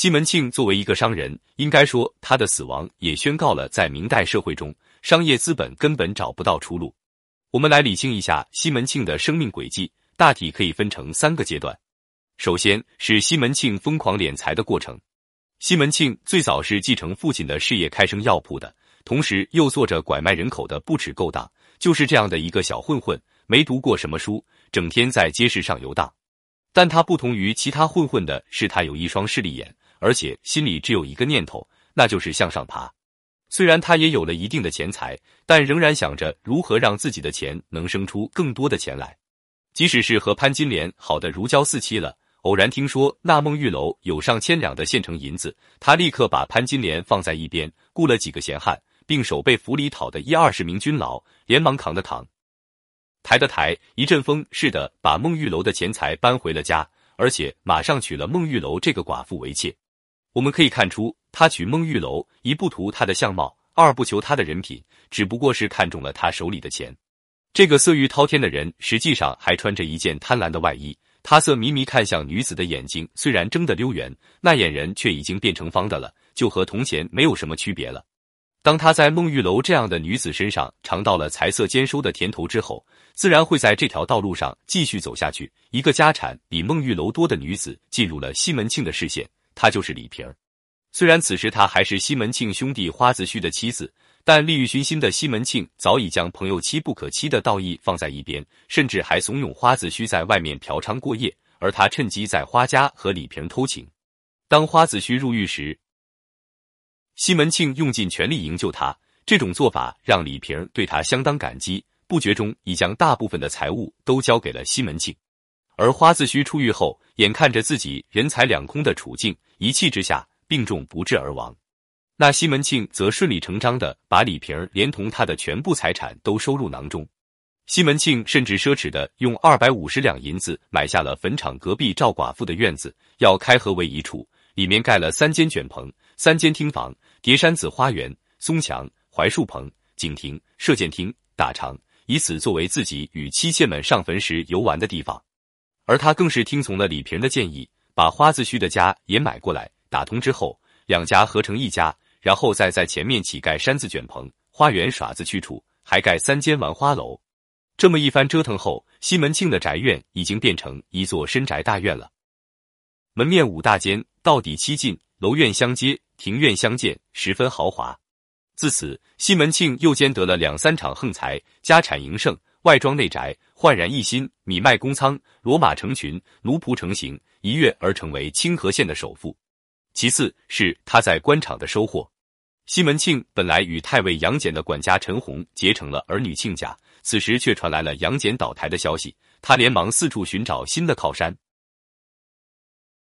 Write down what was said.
西门庆作为一个商人，应该说他的死亡也宣告了在明代社会中，商业资本根本找不到出路。我们来理清一下西门庆的生命轨迹，大体可以分成三个阶段。首先是西门庆疯狂敛财的过程。西门庆最早是继承父亲的事业开生药铺的，同时又做着拐卖人口的不耻勾当。就是这样的一个小混混，没读过什么书，整天在街市上游荡。但他不同于其他混混的是，他有一双势利眼，而且心里只有一个念头，那就是向上爬。虽然他也有了一定的钱财，但仍然想着如何让自己的钱能生出更多的钱来。即使是和潘金莲好的如胶似漆了。偶然听说那孟玉楼有上千两的现成银子，他立刻把潘金莲放在一边，雇了几个闲汉，并守备府里讨的一二十名军牢，连忙扛的扛，抬的抬，一阵风似的把孟玉楼的钱财搬回了家，而且马上娶了孟玉楼这个寡妇为妾。我们可以看出，他娶孟玉楼，一不图她的相貌，二不求她的人品，只不过是看中了她手里的钱。这个色欲滔天的人，实际上还穿着一件贪婪的外衣。他色迷迷看向女子的眼睛，虽然睁得溜圆，那眼人却已经变成方的了，就和从前没有什么区别了。当他在孟玉楼这样的女子身上尝到了财色兼收的甜头之后，自然会在这条道路上继续走下去。一个家产比孟玉楼多的女子进入了西门庆的视线，她就是李瓶儿。虽然此时她还是西门庆兄弟花子虚的妻子。但利欲熏心的西门庆早已将朋友妻不可欺的道义放在一边，甚至还怂恿花子虚在外面嫖娼过夜，而他趁机在花家和李瓶偷情。当花子虚入狱时，西门庆用尽全力营救他，这种做法让李瓶对他相当感激，不觉中已将大部分的财物都交给了西门庆。而花子虚出狱后，眼看着自己人财两空的处境，一气之下病重不治而亡。那西门庆则顺理成章的把李瓶连同他的全部财产都收入囊中。西门庆甚至奢侈的用二百五十两银子买下了坟场隔壁赵寡妇的院子，要开合为一处，里面盖了三间卷棚、三间厅房、叠山子花园、松墙、槐树棚、景亭、射箭厅、大场，以此作为自己与妻妾们上坟时游玩的地方。而他更是听从了李瓶的建议，把花子虚的家也买过来，打通之后，两家合成一家。然后再在前面起盖山子卷棚、花园耍子去处，还盖三间玩花楼。这么一番折腾后，西门庆的宅院已经变成一座深宅大院了。门面五大间，到底七进，楼院相接，庭院相间，十分豪华。自此，西门庆又兼得了两三场横财，家产盈盛，外庄内宅焕然一新，米麦公仓，骡马成群，奴仆成行，一跃而成为清河县的首富。其次是他在官场的收获。西门庆本来与太尉杨戬的管家陈洪结成了儿女亲家，此时却传来了杨戬倒台的消息，他连忙四处寻找新的靠山。